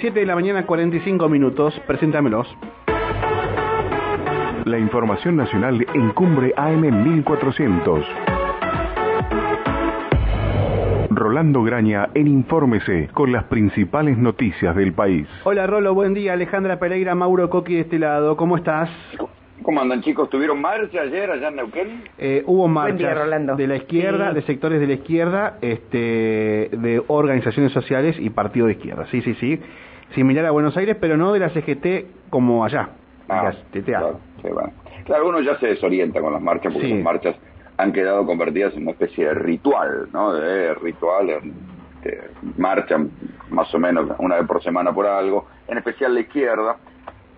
7 de la mañana, 45 minutos. Preséntamelos. La información nacional en Cumbre AM 1400. Rolando Graña en Infórmese con las principales noticias del país. Hola Rolo, buen día. Alejandra Pereira, Mauro Coqui de este lado. ¿Cómo estás? ¿Cómo andan chicos? ¿Tuvieron marcha ayer allá en Neuquén? Eh, hubo Rolando. de la izquierda, Sí. de sectores de la izquierda, este, de organizaciones sociales y partido de izquierda. Sí, sí, sí. Similar a Buenos Aires, pero no de la CGT como allá. Ah, TTA. claro, sí, bueno. Claro, uno ya se desorienta con las marchas porque Sí. las marchas han quedado convertidas en una especie de ritual, ¿no? De ritual, este, marchan más o menos una vez por semana por algo, en especial la izquierda.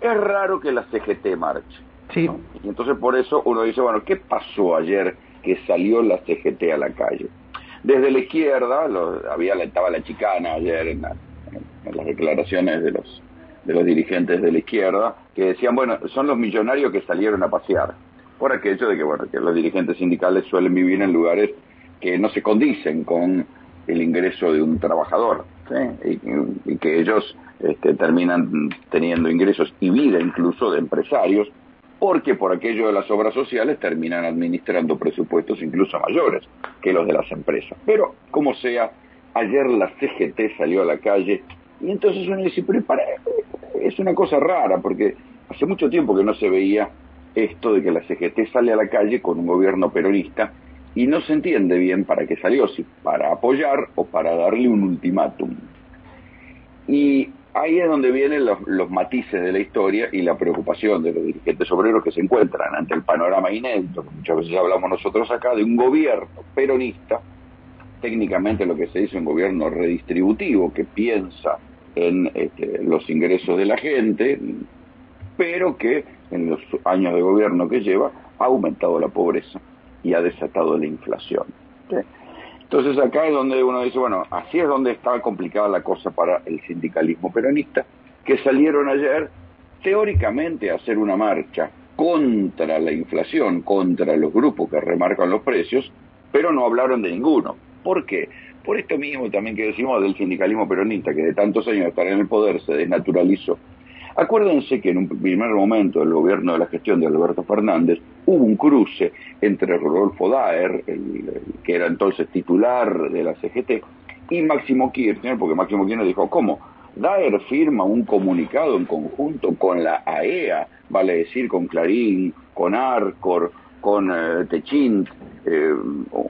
Es raro que la CGT marche. Sí. ¿no? Y entonces por eso uno dice, bueno, ¿qué pasó ayer que salió la CGT a la calle? Desde la izquierda, lo- había estaba la chicana ayer en, la- en las declaraciones de los de los dirigentes de la izquierda, que decían, bueno, son los millonarios que salieron a pasear, por aquello de que, bueno, que los dirigentes sindicales suelen vivir en lugares que no se condicen con el ingreso de un trabajador, y, y que ellos este, terminan teniendo ingresos y vida incluso de empresarios, porque por aquello de las obras sociales terminan administrando presupuestos incluso mayores que los de las empresas. Pero, como sea, ayer la CGT salió a la calle y entonces uno dice, pero es una cosa rara, porque hace mucho tiempo que no se veía esto de que la CGT sale a la calle con un gobierno peronista y no se entiende bien para qué salió, si para apoyar o para darle un ultimátum. Y ahí es donde vienen los, los matices de la historia y la preocupación de los dirigentes obreros que se encuentran ante el panorama inédito, que muchas veces hablamos nosotros acá, de un gobierno peronista, técnicamente lo que se dice un gobierno redistributivo, que piensa en este, los ingresos de la gente, pero que en los años de gobierno que lleva ha aumentado la pobreza y ha desatado la inflación. ¿sí? Entonces acá es donde uno dice, bueno, así es donde está complicada la cosa para el sindicalismo peronista, que salieron ayer teóricamente a hacer una marcha contra la inflación, contra los grupos que remarcan los precios, pero no hablaron de ninguno. ¿Por qué? Por esto mismo también que decimos del sindicalismo peronista, que de tantos años de estar en el poder se desnaturalizó. Acuérdense que en un primer momento del gobierno de la gestión de Alberto Fernández hubo un cruce entre Rodolfo Daer, que era entonces titular de la CGT, y Máximo Kirchner, porque Máximo Kirchner dijo, ¿cómo? Daer firma un comunicado en conjunto con la AEA, vale decir, con Clarín, con Arcor, con eh, eh,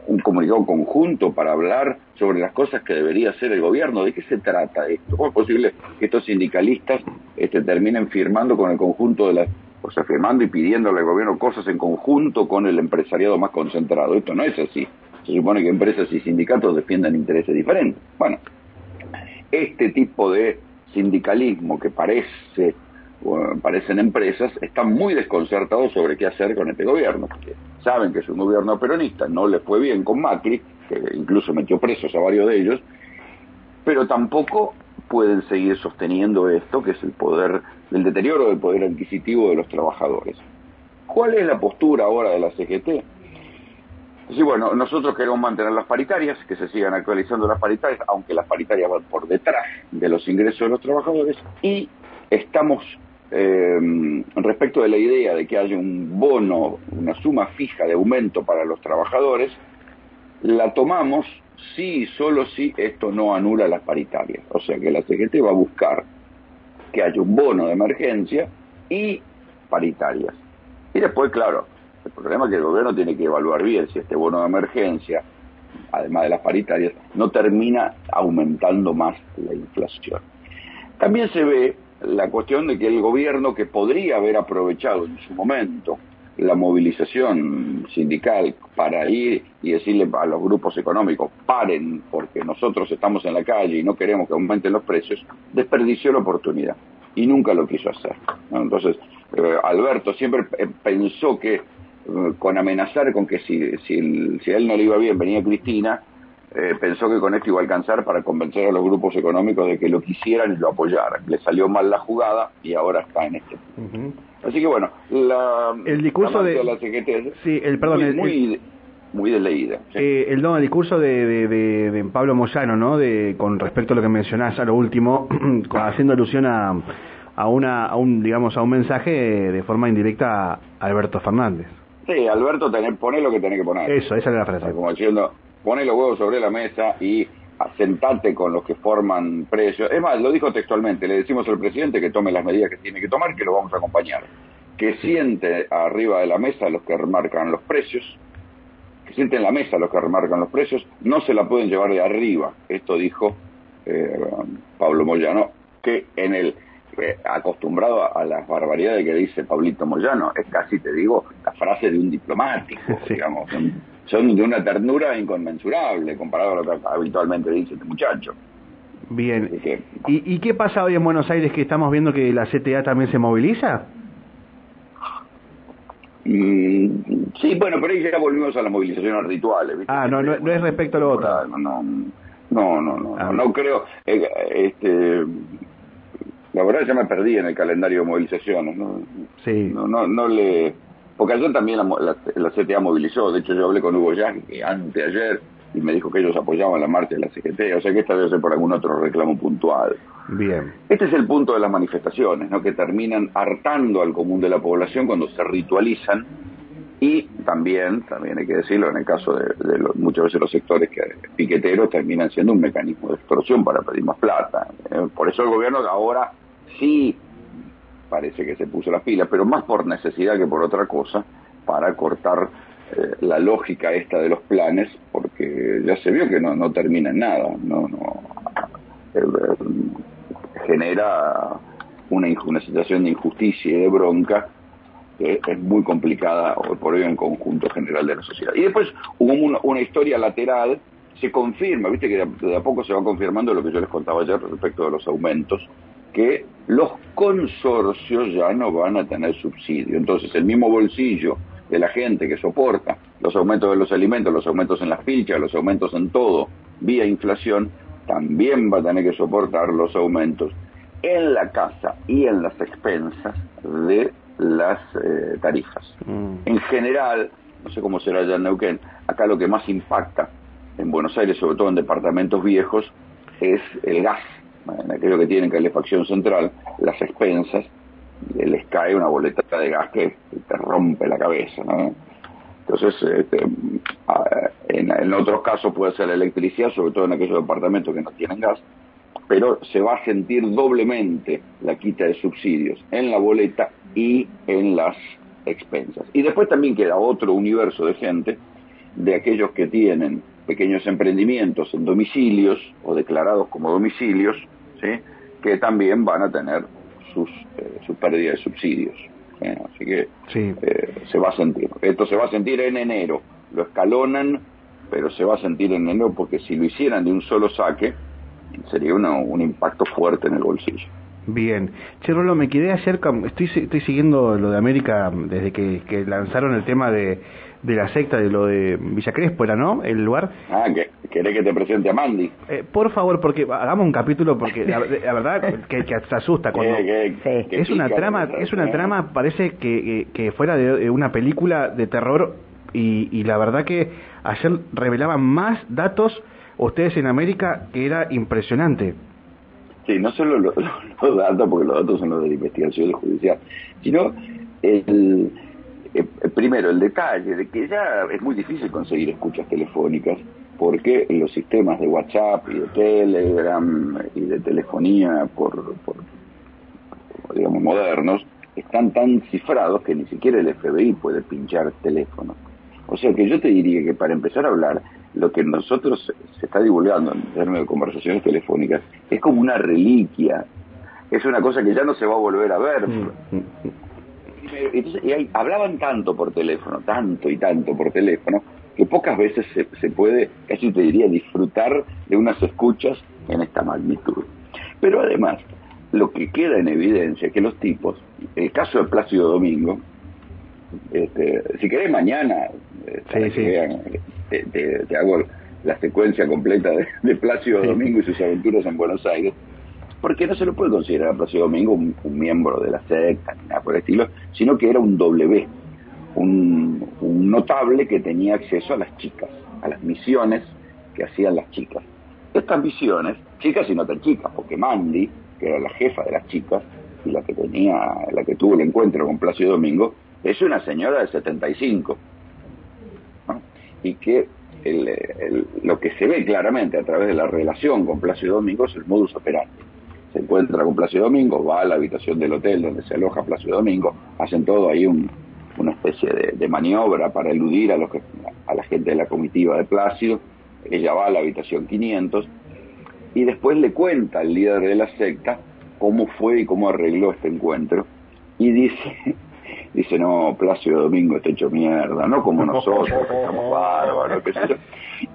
un comunicado conjunto para hablar sobre las cosas que debería hacer el gobierno. ¿De qué se trata esto? ¿Cómo es posible que estos sindicalistas este, terminen firmando con el conjunto de las, o sea, firmando y pidiéndole al gobierno cosas en conjunto con el empresariado más concentrado? Esto no es así. Se supone que empresas y sindicatos defiendan intereses diferentes. Bueno, este tipo de sindicalismo que parece parecen empresas, están muy desconcertados sobre qué hacer con este gobierno, porque saben que es un gobierno peronista, no les fue bien con Macri, que incluso metió presos a varios de ellos, pero tampoco pueden seguir sosteniendo esto, que es el poder, el deterioro del poder adquisitivo de los trabajadores. ¿Cuál es la postura ahora de la CGT? Sí, bueno, nosotros queremos mantener las paritarias, que se sigan actualizando las paritarias, aunque las paritarias van por detrás de los ingresos de los trabajadores, y estamos eh, respecto de la idea de que haya un bono, una suma fija de aumento para los trabajadores, la tomamos si y solo si esto no anula las paritarias. O sea que la CGT va a buscar que haya un bono de emergencia y paritarias. Y después, claro, el problema es que el gobierno tiene que evaluar bien si este bono de emergencia, además de las paritarias, no termina aumentando más la inflación. También se ve la cuestión de que el gobierno que podría haber aprovechado en su momento la movilización sindical para ir y decirle a los grupos económicos paren porque nosotros estamos en la calle y no queremos que aumenten los precios, desperdició la oportunidad y nunca lo quiso hacer. Entonces, eh, Alberto siempre eh, pensó que eh, con amenazar con que si, si, si a él no le iba bien venía Cristina, eh, pensó que con esto iba a alcanzar para convencer a los grupos económicos de que lo quisieran y lo apoyaran. Le salió mal la jugada y ahora está en este. Uh -huh. Así que bueno, la, el discurso la de la CGT sí, el perdón, muy, el, muy, muy desleída. Eh, el, no, el discurso de, de, Pablo Moyano, ¿no? De, con respecto a lo que mencionás a lo último, haciendo alusión a, a, una, a un, digamos, a un mensaje de forma indirecta a Alberto Fernández. Sí, Alberto, tener, pone lo que tiene que poner. Eso, esa es la frase. Como diciendo, pone los huevos sobre la mesa y asentate con los que forman precios. Es más, lo dijo textualmente, le decimos al presidente que tome las medidas que tiene que tomar, que lo vamos a acompañar. Que siente arriba de la mesa los que remarcan los precios, que siente en la mesa los que remarcan los precios, no se la pueden llevar de arriba. Esto dijo eh, Pablo Moyano, que en el eh, acostumbrado a, las barbaridades que dice Pablito Moyano, es casi, te digo, la frase de un diplomático, digamos son de una ternura inconmensurable comparado a lo que habitualmente dice este muchacho. Bien. ¿Y, qué pasa hoy en Buenos Aires que estamos viendo que la CTA también se moviliza? Mm, sí, bueno, pero ahí ya volvimos a las movilizaciones rituales. Ah, no, no, es respecto a lo otro. No, no, no, no, no, ah. no, creo. Eh, este, la verdad ya me perdí en el calendario de movilizaciones. ¿no? Sí. No, no, no le porque ayer también la, la, CTA movilizó, de hecho yo hablé con Hugo Yang anteayer y me dijo que ellos apoyaban la marcha de la CGT, o sea que esta debe ser por algún otro reclamo puntual. Bien. Este es el punto de las manifestaciones, ¿no? que terminan hartando al común de la población cuando se ritualizan y también, también hay que decirlo, en el caso de, muchas veces los sectores que, piqueteros terminan siendo un mecanismo de extorsión para pedir más plata. ¿eh? por eso el gobierno ahora sí parece que se puso las pilas, pero más por necesidad que por otra cosa, para cortar eh, la lógica esta de los planes, porque ya se vio que no, no termina en nada, no, no eh, genera una, una situación de injusticia y de bronca que es muy complicada hoy por hoy en conjunto general de la sociedad. Y después hubo una, una historia lateral, se confirma, viste que de a poco se va confirmando lo que yo les contaba ayer respecto de los aumentos, que los consorcios ya no van a tener subsidio. Entonces, el mismo bolsillo de la gente que soporta los aumentos de los alimentos, los aumentos en las fichas, los aumentos en todo, vía inflación, también va a tener que soportar los aumentos en la casa y en las expensas de las eh, tarifas. Mm. En general, no sé cómo será allá en Neuquén, acá lo que más impacta en Buenos Aires, sobre todo en departamentos viejos, es el gas en aquello que tienen calefacción central, las expensas, les cae una boleta de gas que te rompe la cabeza. Entonces, este, en, otros casos puede ser la electricidad, sobre todo en aquellos departamentos que no tienen gas, pero se va a sentir doblemente la quita de subsidios en la boleta y en las expensas. Y después también queda otro universo de gente, de aquellos que tienen pequeños emprendimientos en domicilios o declarados como domicilios, que también van a tener sus, eh, su pérdida de subsidios. Así que eh, se va a sentir. Esto se va a sentir en enero. Lo escalonan, pero se va a sentir en enero porque si lo hicieran de un solo saque, sería un impacto fuerte en el bolsillo. Bien. Che, Rolo, me quedé ayer, estoy, estoy siguiendo lo de América desde que, lanzaron el tema de, de, la secta, de lo de Villa Crespo, ¿era, no? El lugar. Ah, que querés que te presente a Mandy. Eh, por favor, porque hagamos un capítulo, porque la, verdad que, que se asusta cuando... es una trama, es una trama, parece que, que fuera de una película de terror y, y la verdad que ayer revelaban más datos ustedes en América que era impresionante. Sí, no solo los, datos, porque los datos son los de la investigación judicial, sino el, eh, primero el detalle de que ya es muy difícil conseguir escuchas telefónicas porque los sistemas de WhatsApp y de Telegram y de telefonía por, por digamos modernos están tan cifrados que ni siquiera el FBI puede pinchar teléfono. O sea que yo te diría que para empezar a hablar lo que nosotros se está divulgando en términos de conversaciones telefónicas es como una reliquia, es una cosa que ya no se va a volver a ver. Mm, mm, y hablaban tanto por teléfono, tanto y tanto por teléfono, que pocas veces se, se puede, casi te diría, disfrutar de unas escuchas en esta magnitud. Pero además, lo que queda en evidencia es que los tipos, el caso de Plácido Domingo, este, si querés mañana, eh, te, hago la secuencia completa de, Plácido Domingo y sus aventuras en Buenos Aires, porque no se lo puede considerar a Plácido Domingo un, miembro de la secta ni nada por el estilo, sino que era un W, un, notable que tenía acceso a las chicas, a las misiones que hacían las chicas. Estas misiones, chicas y no tan chicas, porque Mandy, que era la jefa de las chicas y la que tenía, la que tuvo el encuentro con Plácido Domingo, es una señora de 75 y que lo que se ve claramente a través de la relación con Plácido Domingo es el modus operandi. Se encuentra con Plácido Domingo, va a la habitación del hotel donde se aloja Plácido Domingo, hacen todo ahí una especie de, maniobra para eludir a, los a la gente de la comitiva de Plácido. Ella va a la habitación 500 y después le cuenta al líder de la secta cómo fue y cómo arregló este encuentro. Y dice, dice, no, Plácido Domingo está hecho mierda, no como nosotros, que estamos bárbaros, qué sé yo.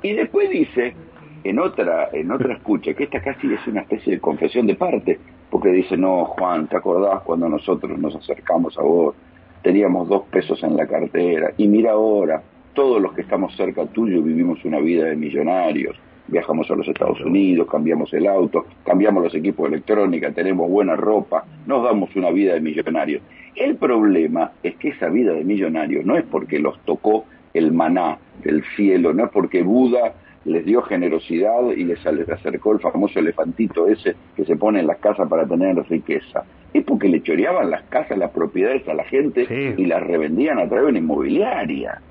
Y después dice, en otra, en otra escucha, que esta casi es una especie de confesión de parte, porque dice, no, Juan, ¿te acordás cuando nosotros nos acercamos a vos? Teníamos dos pesos en la cartera, y mira ahora, todos los que estamos cerca tuyo vivimos una vida de millonarios, viajamos a los Estados Unidos, cambiamos el auto, cambiamos los equipos de electrónica, tenemos buena ropa, nos damos una vida de millonarios. El problema es que esa vida de millonarios no es porque los tocó el maná del cielo, no es porque Buda les dio generosidad y les acercó el famoso elefantito ese que se pone en las casas para tener riqueza. Es porque le choreaban las casas, las propiedades a la gente y las revendían a través de una inmobiliaria.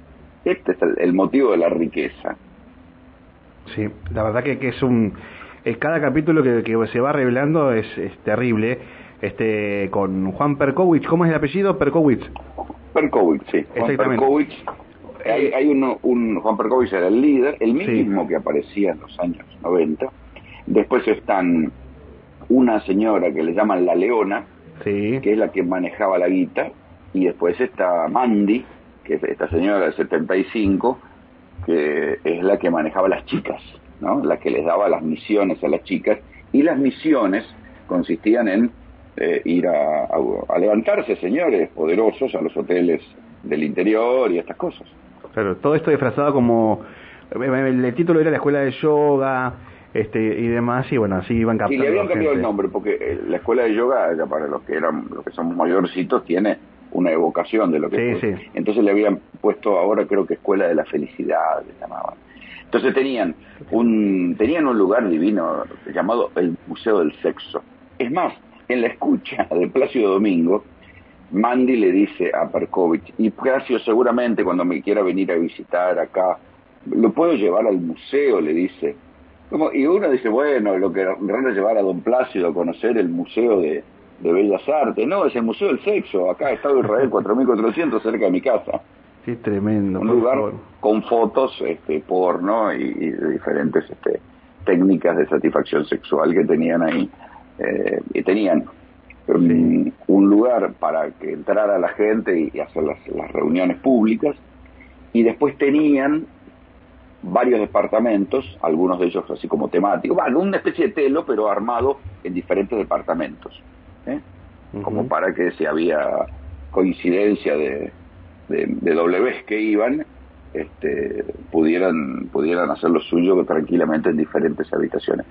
Este es el motivo de la riqueza. Sí, la verdad que, que es un... cada capítulo que, que, se va revelando es, terrible. Este, con Juan Perkowicz, ¿cómo es el apellido? Perkowicz. Perkowicz, sí. Juan Perkowicz. Hay, hay uno, un, Juan Perkowicz era el líder, el mismo que aparecía en los años 90. Después están una señora que le llaman la Leona, sí. que es la que manejaba la guita, y después está Mandy, que es esta señora de 75, que es la que manejaba las chicas, ¿no? la que les daba las misiones a las chicas, y las misiones consistían en eh, ir a, levantarse señores poderosos a los hoteles del interior y estas cosas. Claro, todo esto disfrazado como el, título era la escuela de yoga este y demás y bueno así iban captando. Y le habían cambiado el nombre porque eh, la escuela de yoga para los que eran los que somos mayorcitos tiene una evocación de lo que sí, Entonces le habían puesto ahora creo que Escuela de la Felicidad, le llamaban. Entonces tenían un, tenían un lugar divino llamado el Museo del Sexo. Es más, en la escucha de Plácido Domingo, Mandy le dice a Perkovich, y Plácido seguramente cuando me quiera venir a visitar acá, lo puedo llevar al museo, le dice. Como, y uno dice, bueno, lo que realmente llevar a Don Plácido a conocer el museo de, de Bellas Artes. No, es el Museo del Sexo, acá Estado Israel 4400 cerca de mi casa. Tremendo. Un lugar con fotos este, porno y, diferentes este, técnicas de satisfacción sexual que tenían ahí. Eh, y tenían un lugar para que entrara la gente y, hacer las, las reuniones públicas. Y después tenían varios departamentos, algunos de ellos así como temáticos, bueno, una especie de telo, pero armado en diferentes departamentos. ¿eh? como para que si había coincidencia de, de, W que iban, este, pudieran, pudieran hacer lo suyo tranquilamente en diferentes habitaciones.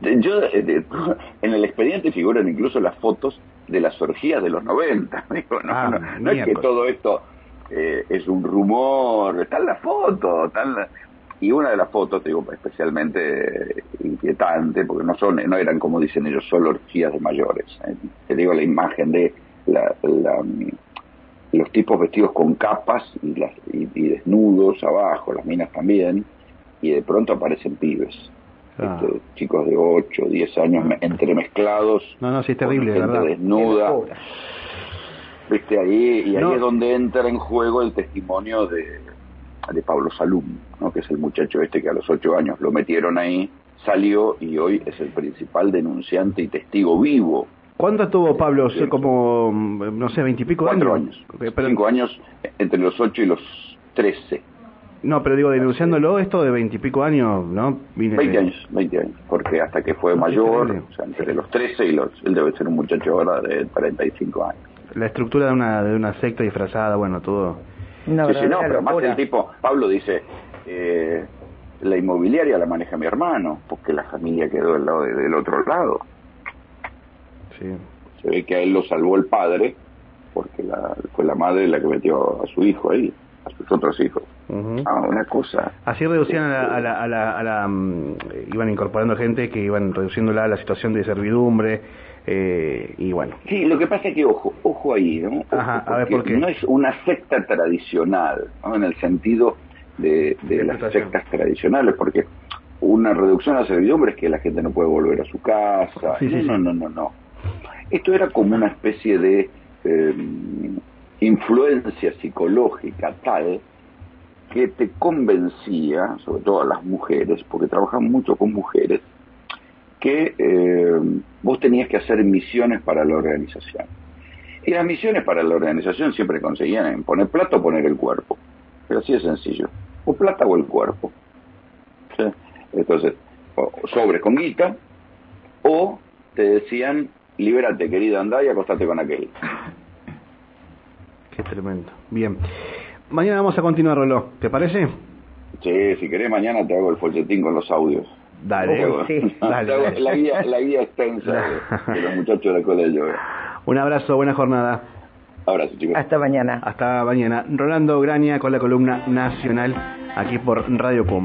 Yo, en el expediente figuran incluso las fotos de las orgías de los 90. no, ah, no, es que todo esto eh, es un rumor, están las fotos, están las, y una de las fotos, te digo, especialmente inquietante, porque no son, no eran como dicen ellos, solo orgías de mayores. ¿eh? Te digo la imagen de la, los tipos vestidos con capas y, las, y, desnudos abajo, las minas también, y de pronto aparecen pibes. Ah. Este, chicos de 8, 10 años entremezclados. No, no, sí es terrible, gente ¿verdad? desnuda. Viste ahí, y ahí es donde entra en juego el testimonio de, de Pablo Salum, ¿no? que es el muchacho este que a los ocho años lo metieron ahí, salió y hoy es el principal denunciante y testigo vivo. ¿Cuánto tuvo Pablo? como, no sé, veintipico años. Cuatro años. Cinco años entre los ocho y los trece. No, pero digo, denunciándolo esto de veintipico años, ¿no? Veinte años, veinte años, porque hasta que fue mayor, o sea, entre los trece y los... Él debe ser un muchacho ahora de treinta y cinco años. La estructura de una, de una secta disfrazada, bueno, todo no, sí, no, pero más el tipo, Pablo dice, eh, la inmobiliaria la maneja mi hermano, porque la familia quedó del, lado del otro lado. Sí. Se ve que a él lo salvó el padre porque la, fue la madre la que metió a su hijo ahí, a sus otros hijos. Ah, una cosa. Así reducían a la, a la, a la, mm, iban incorporando gente que iban reduciéndola a la situación de servidumbre, eh, y bueno. Sí, lo que pasa es que, ojo, ojo ahí, ¿no? Ajá, a ver, ¿por qué? No es una secta tradicional, ¿no? En el sentido de, de las sectas tradicionales, porque una reducción a la servidumbre es que la gente no puede volver a su casa. no, no, no, no, Esto era como una especie de eh, influencia psicológica tal que te convencía, sobre todo a las mujeres, porque trabajan mucho con mujeres, que eh, vos tenías que hacer misiones para la organización. Y las misiones para la organización siempre conseguían poner plata o poner el cuerpo. Pero así de sencillo. O plata o el cuerpo. Entonces, sobre con guita, o te decían, libérate querida, andá y acostate con aquel. Qué tremendo. Bien. Mañana vamos a continuar, Roló. ¿Te parece? Sí, si querés, mañana te hago el folletín con los audios. Dale, sí. dale, La, guía, la guía extensa de, los muchachos del colegio. Eh. Un abrazo, buena jornada. Abrazo, chicos. Hasta mañana. Hasta mañana. Rolando Graña con la columna nacional aquí por Radio Pum.